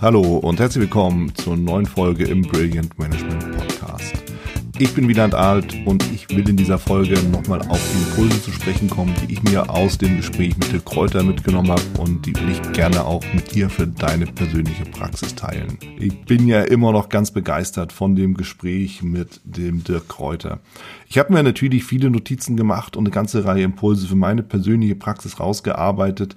Hallo und herzlich willkommen zur neuen Folge im Brilliant Management Podcast. Ich bin Wieland Alt und ich will in dieser Folge nochmal auf die Impulse zu sprechen kommen, die ich mir aus dem Gespräch mit Dirk Kräuter mitgenommen habe und die will ich gerne auch mit dir für deine persönliche Praxis teilen. Ich bin ja immer noch ganz begeistert von dem Gespräch mit dem Dirk Kräuter. Ich habe mir natürlich viele Notizen gemacht und eine ganze Reihe Impulse für meine persönliche Praxis rausgearbeitet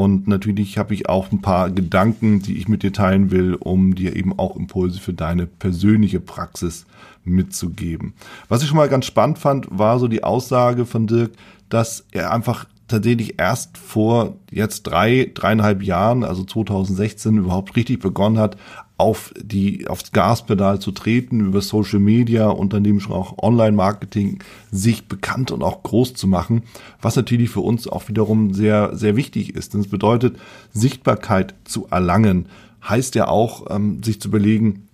und natürlich habe ich auch ein paar Gedanken, die ich mit dir teilen will, um dir eben auch Impulse für deine persönliche Praxis mitzugeben. Was ich schon mal ganz spannend fand, war so die Aussage von Dirk, dass er einfach tatsächlich erst vor jetzt drei, dreieinhalb Jahren, also 2016, überhaupt richtig begonnen hat, auf die, aufs Gaspedal zu treten, über Social Media, Unternehmen schon auch Online-Marketing, sich bekannt und auch groß zu machen, was natürlich für uns auch wiederum sehr, sehr wichtig ist. Denn es bedeutet, Sichtbarkeit zu erlangen, heißt ja auch, ähm, sich zu überlegen,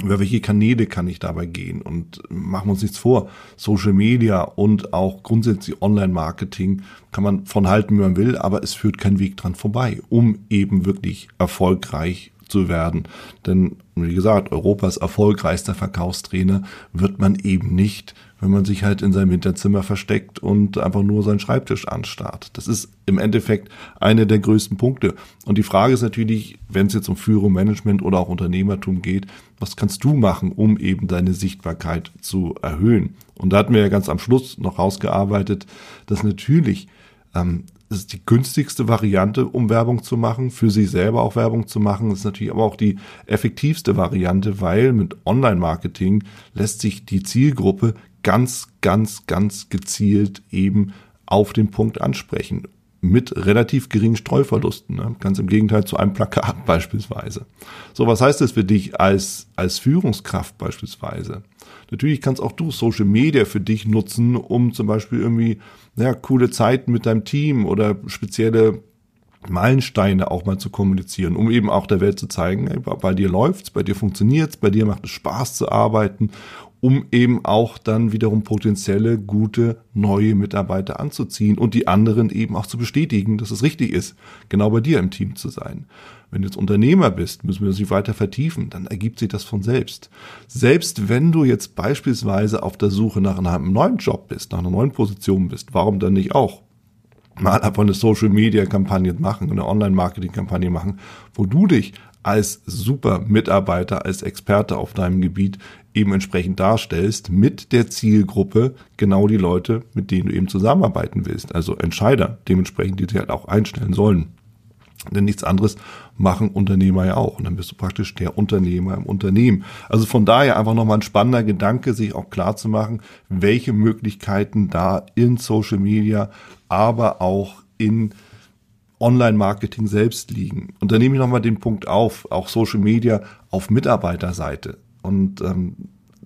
über welche Kanäle kann ich dabei gehen? Und machen wir uns nichts vor, Social Media und auch grundsätzlich Online-Marketing kann man von halten, wie man will, aber es führt kein Weg dran vorbei, um eben wirklich erfolgreich zu werden. Denn, wie gesagt, Europas erfolgreichster Verkaufstrainer wird man eben nicht, wenn man sich halt in seinem Hinterzimmer versteckt und einfach nur seinen Schreibtisch anstarrt. Das ist im Endeffekt eine der größten Punkte. Und die Frage ist natürlich, wenn es jetzt um Führung, Management oder auch Unternehmertum geht, was kannst du machen, um eben deine Sichtbarkeit zu erhöhen? Und da hatten wir ja ganz am Schluss noch rausgearbeitet, dass natürlich ähm, ist die günstigste Variante, um Werbung zu machen, für sich selber auch Werbung zu machen. Das ist natürlich aber auch die effektivste Variante, weil mit Online-Marketing lässt sich die Zielgruppe ganz, ganz, ganz gezielt eben auf den Punkt ansprechen. Mit relativ geringen Streuverlusten. Ne? Ganz im Gegenteil zu einem Plakat beispielsweise. So, was heißt das für dich als, als Führungskraft beispielsweise? Natürlich kannst auch du Social Media für dich nutzen, um zum Beispiel irgendwie ja, coole Zeiten mit deinem Team oder spezielle Meilensteine auch mal zu kommunizieren, um eben auch der Welt zu zeigen, bei dir läuft's, bei dir funktioniert's, bei dir macht es Spaß zu arbeiten, um eben auch dann wiederum potenzielle gute neue Mitarbeiter anzuziehen und die anderen eben auch zu bestätigen, dass es richtig ist, genau bei dir im Team zu sein. Wenn du jetzt Unternehmer bist, müssen wir das nicht weiter vertiefen, dann ergibt sich das von selbst. Selbst wenn du jetzt beispielsweise auf der Suche nach einem neuen Job bist, nach einer neuen Position bist, warum dann nicht auch? mal einfach eine Social Media Kampagne machen, eine Online Marketing Kampagne machen, wo du dich als super Mitarbeiter, als Experte auf deinem Gebiet eben entsprechend darstellst mit der Zielgruppe genau die Leute, mit denen du eben zusammenarbeiten willst. Also Entscheider, dementsprechend, die sich halt auch einstellen sollen. Denn nichts anderes machen Unternehmer ja auch. Und dann bist du praktisch der Unternehmer im Unternehmen. Also von daher einfach nochmal ein spannender Gedanke, sich auch klar zu machen, welche Möglichkeiten da in Social Media, aber auch in Online-Marketing selbst liegen. Und da nehme ich nochmal den Punkt auf, auch Social Media auf Mitarbeiterseite. Und ähm,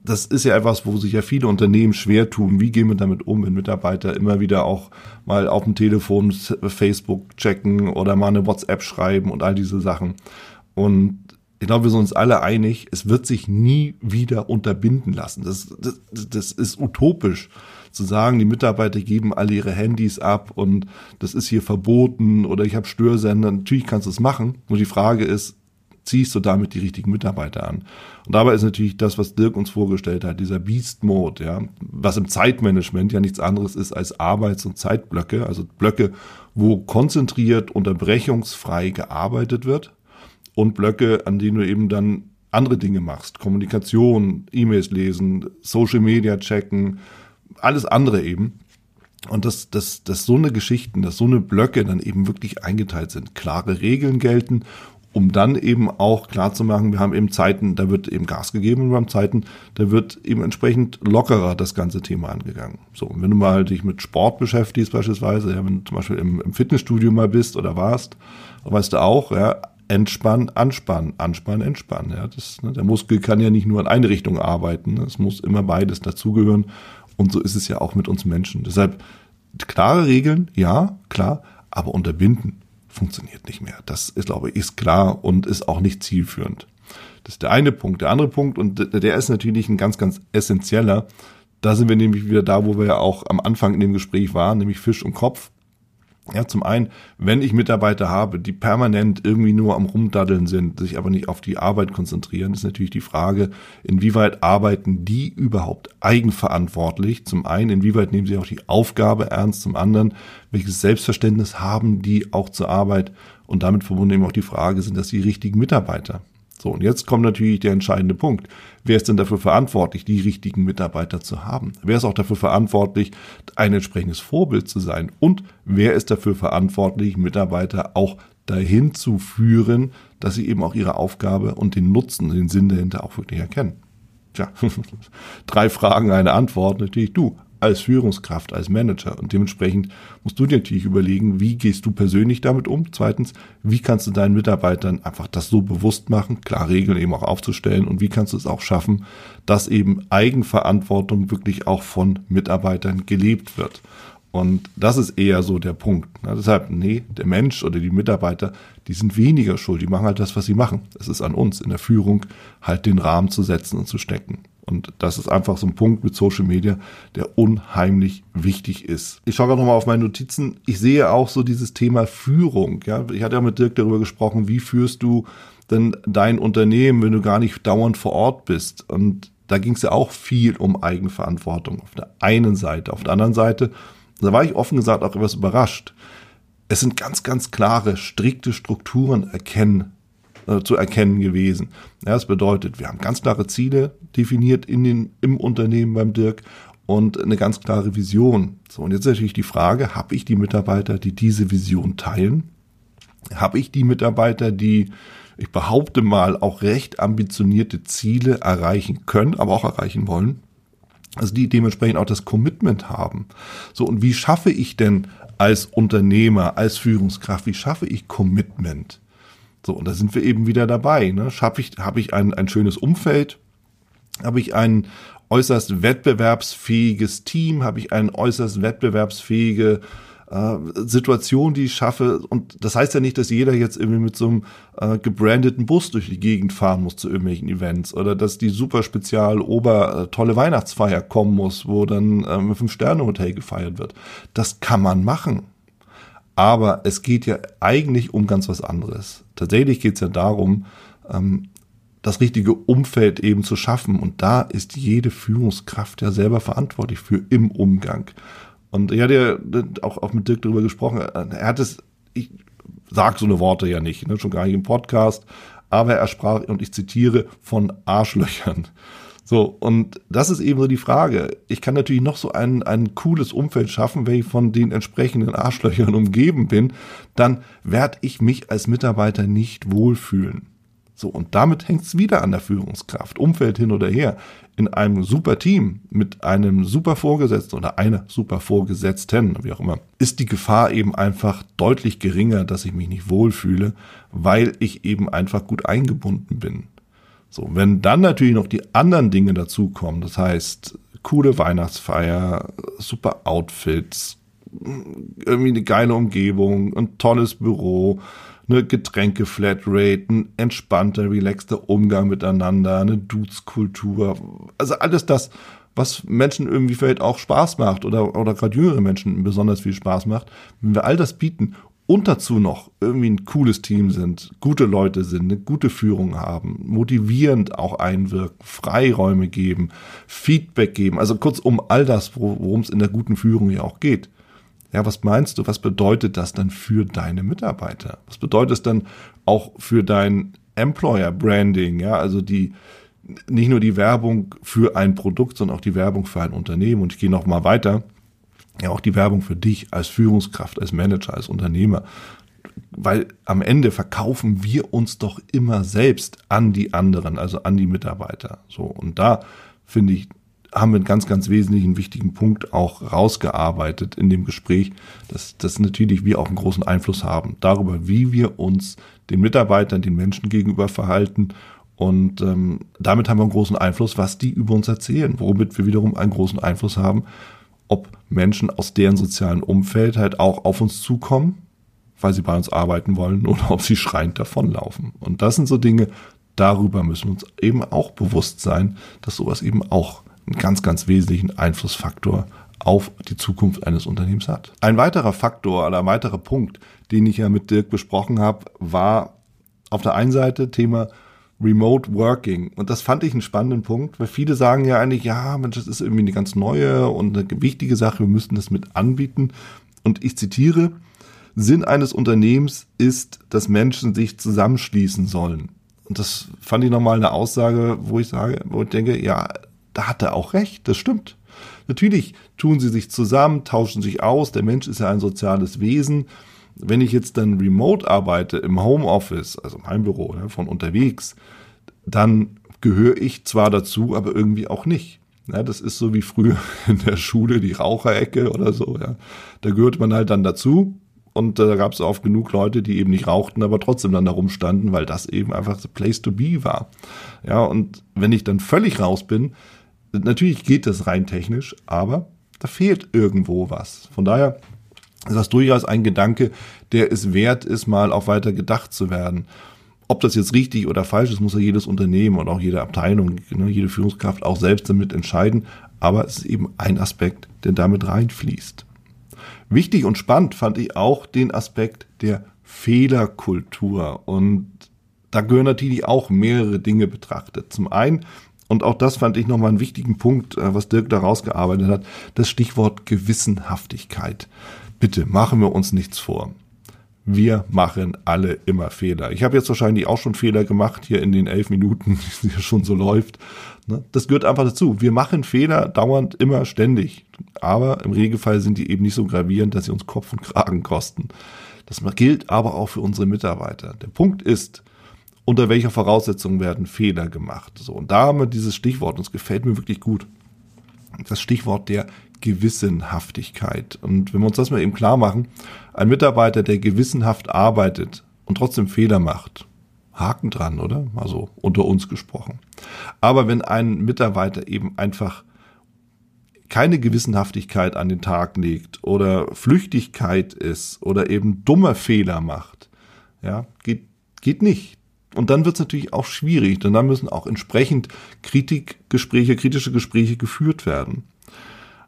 das ist ja etwas, wo sich ja viele Unternehmen schwer tun. Wie gehen wir damit um, wenn Mitarbeiter immer wieder auch mal auf dem Telefon Facebook checken oder mal eine WhatsApp schreiben und all diese Sachen. Und ich glaube, wir sind uns alle einig, es wird sich nie wieder unterbinden lassen. Das, das, das ist utopisch zu sagen, die Mitarbeiter geben alle ihre Handys ab und das ist hier verboten oder ich habe Störsender. Natürlich kannst du es machen. Nur die Frage ist, ziehst du damit die richtigen Mitarbeiter an. Und dabei ist natürlich das, was Dirk uns vorgestellt hat, dieser Beast Mode, ja, was im Zeitmanagement ja nichts anderes ist als Arbeits- und Zeitblöcke, also Blöcke, wo konzentriert, unterbrechungsfrei gearbeitet wird und Blöcke, an denen du eben dann andere Dinge machst, Kommunikation, E-Mails lesen, Social Media checken, alles andere eben. Und dass, dass, dass so eine Geschichten, dass so eine Blöcke dann eben wirklich eingeteilt sind, klare Regeln gelten um dann eben auch klar zu machen, wir haben eben Zeiten, da wird eben Gas gegeben und wir haben Zeiten, da wird eben entsprechend lockerer das ganze Thema angegangen. So, und wenn du mal dich mit Sport beschäftigst beispielsweise, ja, wenn du zum Beispiel im, im Fitnessstudio mal bist oder warst, weißt du auch, ja, entspannen, anspannen, anspannen, entspannen. Ja, das, ne, der Muskel kann ja nicht nur in eine Richtung arbeiten, ne, es muss immer beides dazugehören und so ist es ja auch mit uns Menschen. Deshalb klare Regeln, ja, klar, aber unterbinden funktioniert nicht mehr. Das ist, glaube ich, ist klar und ist auch nicht zielführend. Das ist der eine Punkt. Der andere Punkt, und der ist natürlich ein ganz, ganz essentieller. Da sind wir nämlich wieder da, wo wir ja auch am Anfang in dem Gespräch waren, nämlich Fisch und Kopf. Ja, zum einen, wenn ich Mitarbeiter habe, die permanent irgendwie nur am Rumdaddeln sind, sich aber nicht auf die Arbeit konzentrieren, ist natürlich die Frage, inwieweit arbeiten die überhaupt eigenverantwortlich? Zum einen, inwieweit nehmen sie auch die Aufgabe ernst? Zum anderen, welches Selbstverständnis haben die auch zur Arbeit? Und damit verbunden eben auch die Frage, sind das die richtigen Mitarbeiter? So, und jetzt kommt natürlich der entscheidende Punkt. Wer ist denn dafür verantwortlich, die richtigen Mitarbeiter zu haben? Wer ist auch dafür verantwortlich, ein entsprechendes Vorbild zu sein? Und wer ist dafür verantwortlich, Mitarbeiter auch dahin zu führen, dass sie eben auch ihre Aufgabe und den Nutzen, den Sinn dahinter auch wirklich erkennen? Tja, drei Fragen, eine Antwort. Natürlich du als Führungskraft, als Manager. Und dementsprechend musst du dir natürlich überlegen, wie gehst du persönlich damit um? Zweitens, wie kannst du deinen Mitarbeitern einfach das so bewusst machen, klar Regeln eben auch aufzustellen und wie kannst du es auch schaffen, dass eben Eigenverantwortung wirklich auch von Mitarbeitern gelebt wird. Und das ist eher so der Punkt. Na, deshalb, nee, der Mensch oder die Mitarbeiter, die sind weniger schuld, die machen halt das, was sie machen. Es ist an uns in der Führung, halt den Rahmen zu setzen und zu stecken. Und das ist einfach so ein Punkt mit Social Media, der unheimlich wichtig ist. Ich schaue gerade nochmal auf meine Notizen. Ich sehe auch so dieses Thema Führung. Ja, ich hatte ja mit Dirk darüber gesprochen, wie führst du denn dein Unternehmen, wenn du gar nicht dauernd vor Ort bist? Und da ging es ja auch viel um Eigenverantwortung auf der einen Seite. Auf der anderen Seite, da war ich offen gesagt auch etwas überrascht. Es sind ganz, ganz klare, strikte Strukturen erkennen äh, zu erkennen gewesen. Ja, das bedeutet, wir haben ganz klare Ziele definiert in den, im Unternehmen beim Dirk und eine ganz klare Vision. So, und jetzt natürlich die Frage, habe ich die Mitarbeiter, die diese Vision teilen? Habe ich die Mitarbeiter, die, ich behaupte mal, auch recht ambitionierte Ziele erreichen können, aber auch erreichen wollen? Also die dementsprechend auch das Commitment haben. So, und wie schaffe ich denn als Unternehmer, als Führungskraft, wie schaffe ich Commitment? So, und da sind wir eben wieder dabei. Ne? Habe ich, hab ich ein, ein schönes Umfeld? Habe ich ein äußerst wettbewerbsfähiges Team? Habe ich eine äußerst wettbewerbsfähige äh, Situation, die ich schaffe? Und das heißt ja nicht, dass jeder jetzt irgendwie mit so einem äh, gebrandeten Bus durch die Gegend fahren muss zu irgendwelchen Events oder dass die super spezial ober äh, tolle Weihnachtsfeier kommen muss, wo dann äh, im Fünf-Sterne-Hotel gefeiert wird. Das kann man machen. Aber es geht ja eigentlich um ganz was anderes. Tatsächlich geht es ja darum, ähm, das richtige Umfeld eben zu schaffen. Und da ist jede Führungskraft ja selber verantwortlich für im Umgang. Und ich hatte ja auch, auch mit Dirk darüber gesprochen. Er hat es, ich sag so eine Worte ja nicht, ne, schon gar nicht im Podcast, aber er sprach, und ich zitiere, von Arschlöchern. So, und das ist eben so die Frage. Ich kann natürlich noch so ein, ein cooles Umfeld schaffen, wenn ich von den entsprechenden Arschlöchern umgeben bin, dann werde ich mich als Mitarbeiter nicht wohlfühlen. So, und damit hängt es wieder an der Führungskraft. Umfeld hin oder her. In einem super Team mit einem super Vorgesetzten oder einer super Vorgesetzten, wie auch immer, ist die Gefahr eben einfach deutlich geringer, dass ich mich nicht wohlfühle, weil ich eben einfach gut eingebunden bin. So, wenn dann natürlich noch die anderen Dinge dazukommen, das heißt, coole Weihnachtsfeier, super Outfits, irgendwie eine geile Umgebung, ein tolles Büro, eine Getränke-Flatrate, ein entspannter, relaxter Umgang miteinander, eine Dudes-Kultur, also alles das, was Menschen irgendwie vielleicht auch Spaß macht oder, oder gerade jüngere Menschen besonders viel Spaß macht, wenn wir all das bieten und dazu noch irgendwie ein cooles Team sind, gute Leute sind, eine gute Führung haben, motivierend auch einwirken, Freiräume geben, Feedback geben, also kurz um all das, worum es in der guten Führung ja auch geht. Ja, was meinst du, was bedeutet das dann für deine Mitarbeiter? Was bedeutet es dann auch für dein Employer Branding? Ja, also die, nicht nur die Werbung für ein Produkt, sondern auch die Werbung für ein Unternehmen. Und ich gehe noch mal weiter ja auch die Werbung für dich als Führungskraft, als Manager, als Unternehmer. Weil am Ende verkaufen wir uns doch immer selbst an die anderen, also an die Mitarbeiter. So. Und da finde ich, haben wir einen ganz, ganz wesentlichen, wichtigen Punkt auch rausgearbeitet in dem Gespräch, dass, dass natürlich wir auch einen großen Einfluss haben darüber, wie wir uns den Mitarbeitern, den Menschen gegenüber verhalten. Und ähm, damit haben wir einen großen Einfluss, was die über uns erzählen, womit wir wiederum einen großen Einfluss haben, ob Menschen aus deren sozialen Umfeld halt auch auf uns zukommen, weil sie bei uns arbeiten wollen oder ob sie schreiend davonlaufen. Und das sind so Dinge, darüber müssen wir uns eben auch bewusst sein, dass sowas eben auch einen ganz, ganz wesentlichen Einflussfaktor auf die Zukunft eines Unternehmens hat. Ein weiterer Faktor oder ein weiterer Punkt, den ich ja mit Dirk besprochen habe, war auf der einen Seite Thema Remote Working. Und das fand ich einen spannenden Punkt, weil viele sagen ja eigentlich, ja, Mensch, das ist irgendwie eine ganz neue und eine wichtige Sache, wir müssten das mit anbieten. Und ich zitiere, Sinn eines Unternehmens ist, dass Menschen sich zusammenschließen sollen. Und das fand ich nochmal eine Aussage, wo ich sage, wo ich denke, ja, da hat er auch recht, das stimmt. Natürlich tun sie sich zusammen, tauschen sich aus, der Mensch ist ja ein soziales Wesen. Wenn ich jetzt dann remote arbeite im Homeoffice, also im Heimbüro, ne, von unterwegs, dann gehöre ich zwar dazu, aber irgendwie auch nicht. Ja, das ist so wie früher in der Schule, die Raucherecke oder so. Ja. Da gehört man halt dann dazu. Und da gab es oft genug Leute, die eben nicht rauchten, aber trotzdem dann da rumstanden, weil das eben einfach the place to be war. Ja, und wenn ich dann völlig raus bin, natürlich geht das rein technisch, aber da fehlt irgendwo was. Von daher ist das durchaus ein Gedanke, der es wert ist, mal auch weiter gedacht zu werden. Ob das jetzt richtig oder falsch ist, muss ja jedes Unternehmen und auch jede Abteilung, ne, jede Führungskraft auch selbst damit entscheiden. Aber es ist eben ein Aspekt, der damit reinfließt. Wichtig und spannend fand ich auch den Aspekt der Fehlerkultur. Und da gehören natürlich auch mehrere Dinge betrachtet. Zum einen, und auch das fand ich nochmal einen wichtigen Punkt, äh, was Dirk da rausgearbeitet hat, das Stichwort Gewissenhaftigkeit. Bitte machen wir uns nichts vor. Wir machen alle immer Fehler. Ich habe jetzt wahrscheinlich auch schon Fehler gemacht hier in den elf Minuten, die schon so läuft. Ne? Das gehört einfach dazu. Wir machen Fehler dauernd, immer, ständig. Aber im Regelfall sind die eben nicht so gravierend, dass sie uns Kopf und Kragen kosten. Das gilt aber auch für unsere Mitarbeiter. Der Punkt ist, unter welcher Voraussetzung werden Fehler gemacht. So, und da haben wir dieses Stichwort, und es gefällt mir wirklich gut. Das Stichwort der Gewissenhaftigkeit. Und wenn wir uns das mal eben klar machen, ein Mitarbeiter, der gewissenhaft arbeitet und trotzdem Fehler macht, Haken dran, oder? Also unter uns gesprochen. Aber wenn ein Mitarbeiter eben einfach keine Gewissenhaftigkeit an den Tag legt oder Flüchtigkeit ist oder eben dumme Fehler macht, ja, geht, geht nicht. Und dann wird es natürlich auch schwierig, denn dann müssen auch entsprechend Kritikgespräche, kritische Gespräche geführt werden.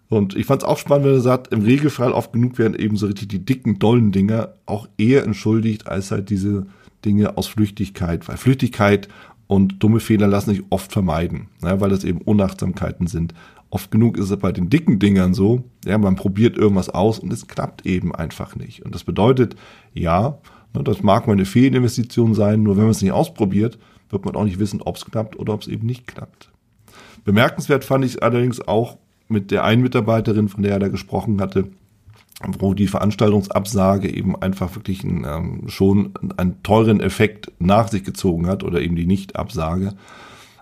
Und ich fand es auch spannend, wenn er sagt, im Regelfall oft genug werden eben so richtig die dicken, dollen Dinger auch eher entschuldigt als halt diese Dinge aus Flüchtigkeit, weil Flüchtigkeit und dumme Fehler lassen sich oft vermeiden, ja, weil das eben Unachtsamkeiten sind. Oft genug ist es bei den dicken Dingern so, ja, man probiert irgendwas aus und es klappt eben einfach nicht. Und das bedeutet, ja, ne, das mag mal eine Fehlinvestition sein, nur wenn man es nicht ausprobiert, wird man auch nicht wissen, ob es klappt oder ob es eben nicht klappt. Bemerkenswert fand ich allerdings auch mit der einen Mitarbeiterin, von der er da gesprochen hatte, wo die Veranstaltungsabsage eben einfach wirklich einen, ähm, schon einen teuren Effekt nach sich gezogen hat oder eben die Nichtabsage.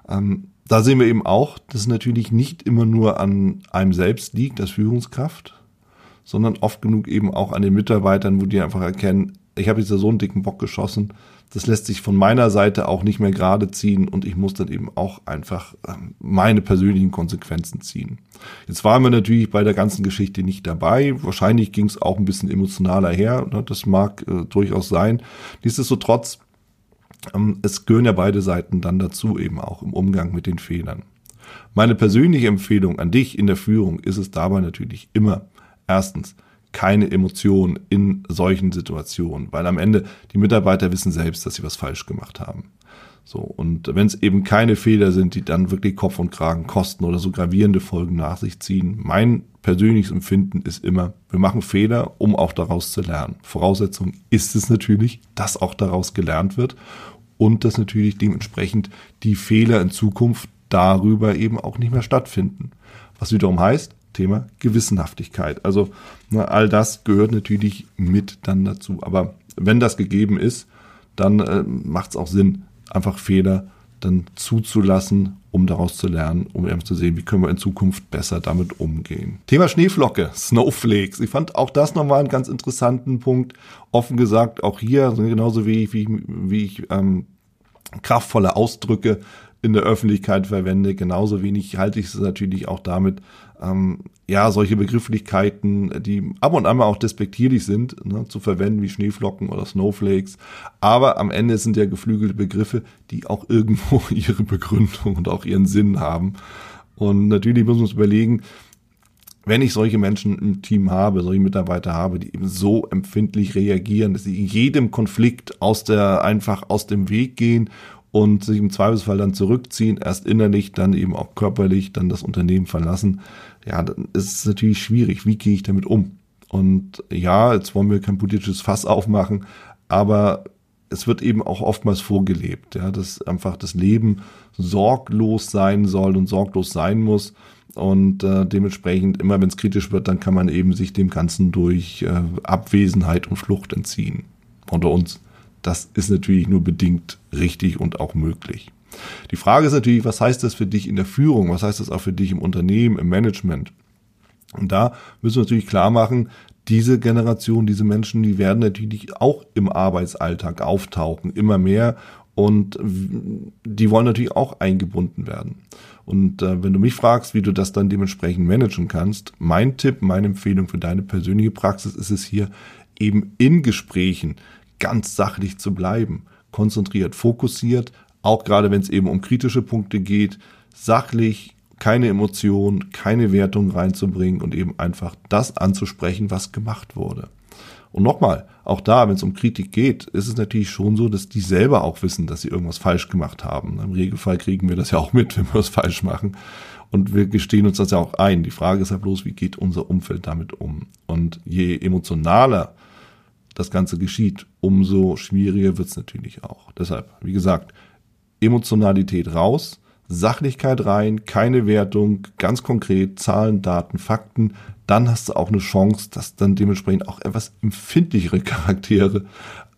Ähm, da sehen wir eben auch, dass es natürlich nicht immer nur an einem selbst liegt, als Führungskraft, sondern oft genug eben auch an den Mitarbeitern, wo die einfach erkennen, ich habe jetzt so einen dicken Bock geschossen, das lässt sich von meiner Seite auch nicht mehr gerade ziehen und ich muss dann eben auch einfach ähm, meine persönlichen Konsequenzen ziehen. Jetzt waren wir natürlich bei der ganzen Geschichte nicht dabei. Wahrscheinlich ging es auch ein bisschen emotionaler her. Ne? Das mag äh, durchaus sein. Nichtsdestotrotz, ähm, es gehören ja beide Seiten dann dazu, eben auch im Umgang mit den Fehlern. Meine persönliche Empfehlung an dich in der Führung ist es dabei natürlich immer, erstens, keine Emotion in solchen Situationen, weil am Ende die Mitarbeiter wissen selbst, dass sie was falsch gemacht haben. So, und wenn es eben keine Fehler sind, die dann wirklich Kopf und Kragen kosten oder so gravierende Folgen nach sich ziehen, mein persönliches Empfinden ist immer, wir machen Fehler, um auch daraus zu lernen. Voraussetzung ist es natürlich, dass auch daraus gelernt wird und dass natürlich dementsprechend die Fehler in Zukunft darüber eben auch nicht mehr stattfinden. Was wiederum heißt, Thema Gewissenhaftigkeit. Also na, all das gehört natürlich mit dann dazu. Aber wenn das gegeben ist, dann äh, macht es auch Sinn, einfach Fehler dann zuzulassen, um daraus zu lernen, um eben zu sehen, wie können wir in Zukunft besser damit umgehen. Thema Schneeflocke, Snowflakes. Ich fand auch das nochmal einen ganz interessanten Punkt. Offen gesagt, auch hier, genauso wie, wie, wie ich ähm, kraftvolle Ausdrücke in der Öffentlichkeit verwende. Genauso wenig halte ich es natürlich auch damit, ähm, ja, solche Begrifflichkeiten, die ab und an mal auch despektierlich sind, ne, zu verwenden wie Schneeflocken oder Snowflakes. Aber am Ende sind ja geflügelte Begriffe, die auch irgendwo ihre Begründung und auch ihren Sinn haben. Und natürlich müssen wir uns überlegen, wenn ich solche Menschen im Team habe, solche Mitarbeiter habe, die eben so empfindlich reagieren, dass sie jedem Konflikt aus der, einfach aus dem Weg gehen und sich im Zweifelsfall dann zurückziehen, erst innerlich, dann eben auch körperlich, dann das Unternehmen verlassen, ja, dann ist es natürlich schwierig. Wie gehe ich damit um? Und ja, jetzt wollen wir kein politisches Fass aufmachen, aber es wird eben auch oftmals vorgelebt, ja, dass einfach das Leben sorglos sein soll und sorglos sein muss. Und äh, dementsprechend, immer wenn es kritisch wird, dann kann man eben sich dem Ganzen durch äh, Abwesenheit und Flucht entziehen. Unter uns. Das ist natürlich nur bedingt richtig und auch möglich. Die Frage ist natürlich, was heißt das für dich in der Führung? Was heißt das auch für dich im Unternehmen, im Management? Und da müssen wir natürlich klar machen, diese Generation, diese Menschen, die werden natürlich auch im Arbeitsalltag auftauchen, immer mehr. Und die wollen natürlich auch eingebunden werden. Und äh, wenn du mich fragst, wie du das dann dementsprechend managen kannst, mein Tipp, meine Empfehlung für deine persönliche Praxis ist es hier, eben in Gesprächen ganz sachlich zu bleiben, konzentriert, fokussiert, auch gerade wenn es eben um kritische Punkte geht, sachlich, keine Emotionen, keine Wertung reinzubringen und eben einfach das anzusprechen, was gemacht wurde. Und nochmal, auch da, wenn es um Kritik geht, ist es natürlich schon so, dass die selber auch wissen, dass sie irgendwas falsch gemacht haben. Im Regelfall kriegen wir das ja auch mit, wenn wir was falsch machen. Und wir gestehen uns das ja auch ein. Die Frage ist ja bloß, wie geht unser Umfeld damit um? Und je emotionaler das Ganze geschieht, umso schwieriger wird es natürlich auch. Deshalb, wie gesagt, Emotionalität raus, Sachlichkeit rein, keine Wertung, ganz konkret Zahlen, Daten, Fakten, dann hast du auch eine Chance, dass dann dementsprechend auch etwas empfindlichere Charaktere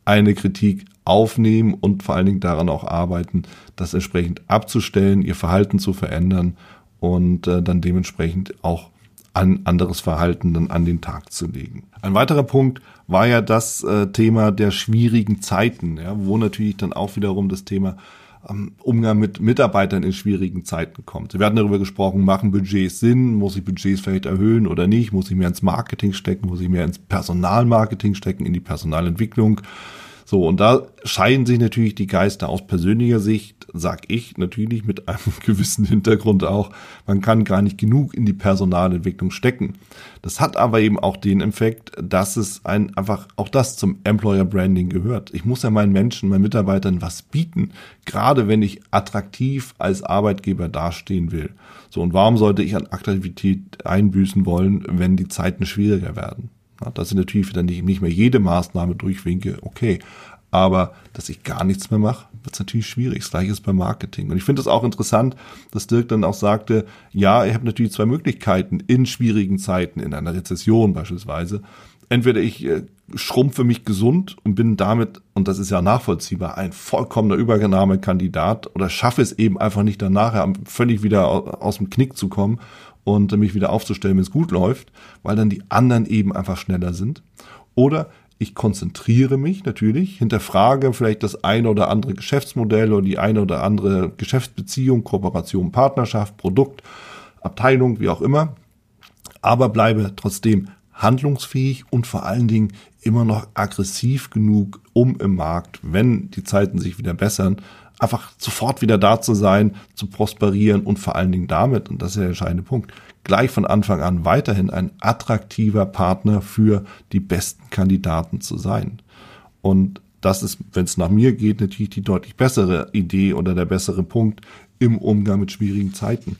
eine Kritik aufnehmen und vor allen Dingen daran auch arbeiten, das entsprechend abzustellen, ihr Verhalten zu verändern und äh, dann dementsprechend auch ein anderes Verhalten dann an den Tag zu legen. Ein weiterer Punkt war ja das äh, Thema der schwierigen Zeiten, ja, wo natürlich dann auch wiederum das Thema Umgang mit Mitarbeitern in schwierigen Zeiten kommt. Wir hatten darüber gesprochen, machen Budgets Sinn, muss ich Budgets vielleicht erhöhen oder nicht, muss ich mehr ins Marketing stecken, muss ich mehr ins Personalmarketing stecken, in die Personalentwicklung. So, und da scheiden sich natürlich die Geister aus persönlicher Sicht, sag ich natürlich mit einem gewissen Hintergrund auch, man kann gar nicht genug in die Personalentwicklung stecken. Das hat aber eben auch den Effekt, dass es ein, einfach auch das zum Employer Branding gehört. Ich muss ja meinen Menschen, meinen Mitarbeitern was bieten, gerade wenn ich attraktiv als Arbeitgeber dastehen will. So, und warum sollte ich an Attraktivität einbüßen wollen, wenn die Zeiten schwieriger werden? Dass ich natürlich wieder nicht, nicht mehr jede Maßnahme durchwinke, okay. Aber dass ich gar nichts mehr mache, wird natürlich schwierig. Das gleiche ist beim Marketing. Und ich finde es auch interessant, dass Dirk dann auch sagte, ja, ich habe natürlich zwei Möglichkeiten in schwierigen Zeiten, in einer Rezession beispielsweise. Entweder ich äh, schrumpfe mich gesund und bin damit, und das ist ja nachvollziehbar, ein vollkommener Übernahmekandidat oder schaffe es eben einfach nicht danach, völlig wieder aus dem Knick zu kommen und mich wieder aufzustellen, wenn es gut läuft, weil dann die anderen eben einfach schneller sind. Oder ich konzentriere mich natürlich, hinterfrage vielleicht das eine oder andere Geschäftsmodell oder die eine oder andere Geschäftsbeziehung, Kooperation, Partnerschaft, Produkt, Abteilung, wie auch immer, aber bleibe trotzdem handlungsfähig und vor allen Dingen immer noch aggressiv genug, um im Markt, wenn die Zeiten sich wieder bessern, einfach sofort wieder da zu sein, zu prosperieren und vor allen Dingen damit, und das ist der entscheidende Punkt, gleich von Anfang an weiterhin ein attraktiver Partner für die besten Kandidaten zu sein. Und das ist, wenn es nach mir geht, natürlich die deutlich bessere Idee oder der bessere Punkt im Umgang mit schwierigen Zeiten.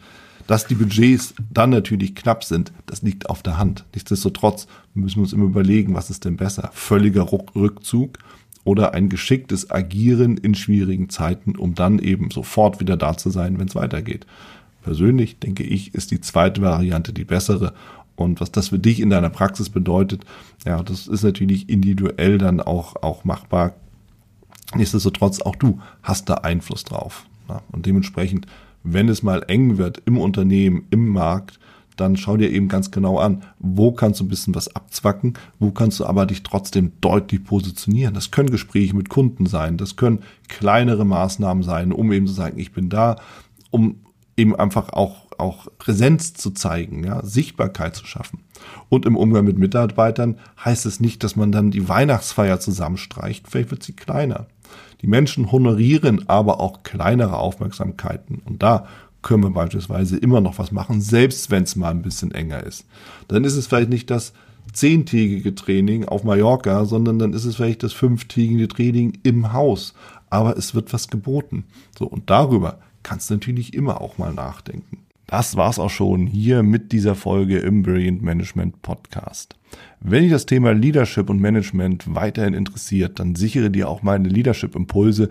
Dass die Budgets dann natürlich knapp sind, das liegt auf der Hand. Nichtsdestotrotz müssen wir uns immer überlegen, was ist denn besser? Völliger Rückzug oder ein geschicktes Agieren in schwierigen Zeiten, um dann eben sofort wieder da zu sein, wenn es weitergeht. Persönlich denke ich, ist die zweite Variante die bessere. Und was das für dich in deiner Praxis bedeutet, ja, das ist natürlich individuell dann auch, auch machbar. Nichtsdestotrotz, auch du hast da Einfluss drauf. Ja, und dementsprechend, wenn es mal eng wird im Unternehmen, im Markt, dann schau dir eben ganz genau an, wo kannst du ein bisschen was abzwacken, wo kannst du aber dich trotzdem deutlich positionieren. Das können Gespräche mit Kunden sein, das können kleinere Maßnahmen sein, um eben zu sagen, ich bin da, um eben einfach auch, auch Präsenz zu zeigen, ja, Sichtbarkeit zu schaffen. Und im Umgang mit Mitarbeitern heißt es nicht, dass man dann die Weihnachtsfeier zusammenstreicht, vielleicht wird sie kleiner. Die Menschen honorieren aber auch kleinere Aufmerksamkeiten. Und da können wir beispielsweise immer noch was machen, selbst wenn es mal ein bisschen enger ist. Dann ist es vielleicht nicht das zehntägige Training auf Mallorca, sondern dann ist es vielleicht das fünftägige Training im Haus. Aber es wird was geboten. So, und darüber kannst du natürlich immer auch mal nachdenken. Das war's auch schon hier mit dieser Folge im Brilliant Management Podcast. Wenn dich das Thema Leadership und Management weiterhin interessiert, dann sichere dir auch meine Leadership Impulse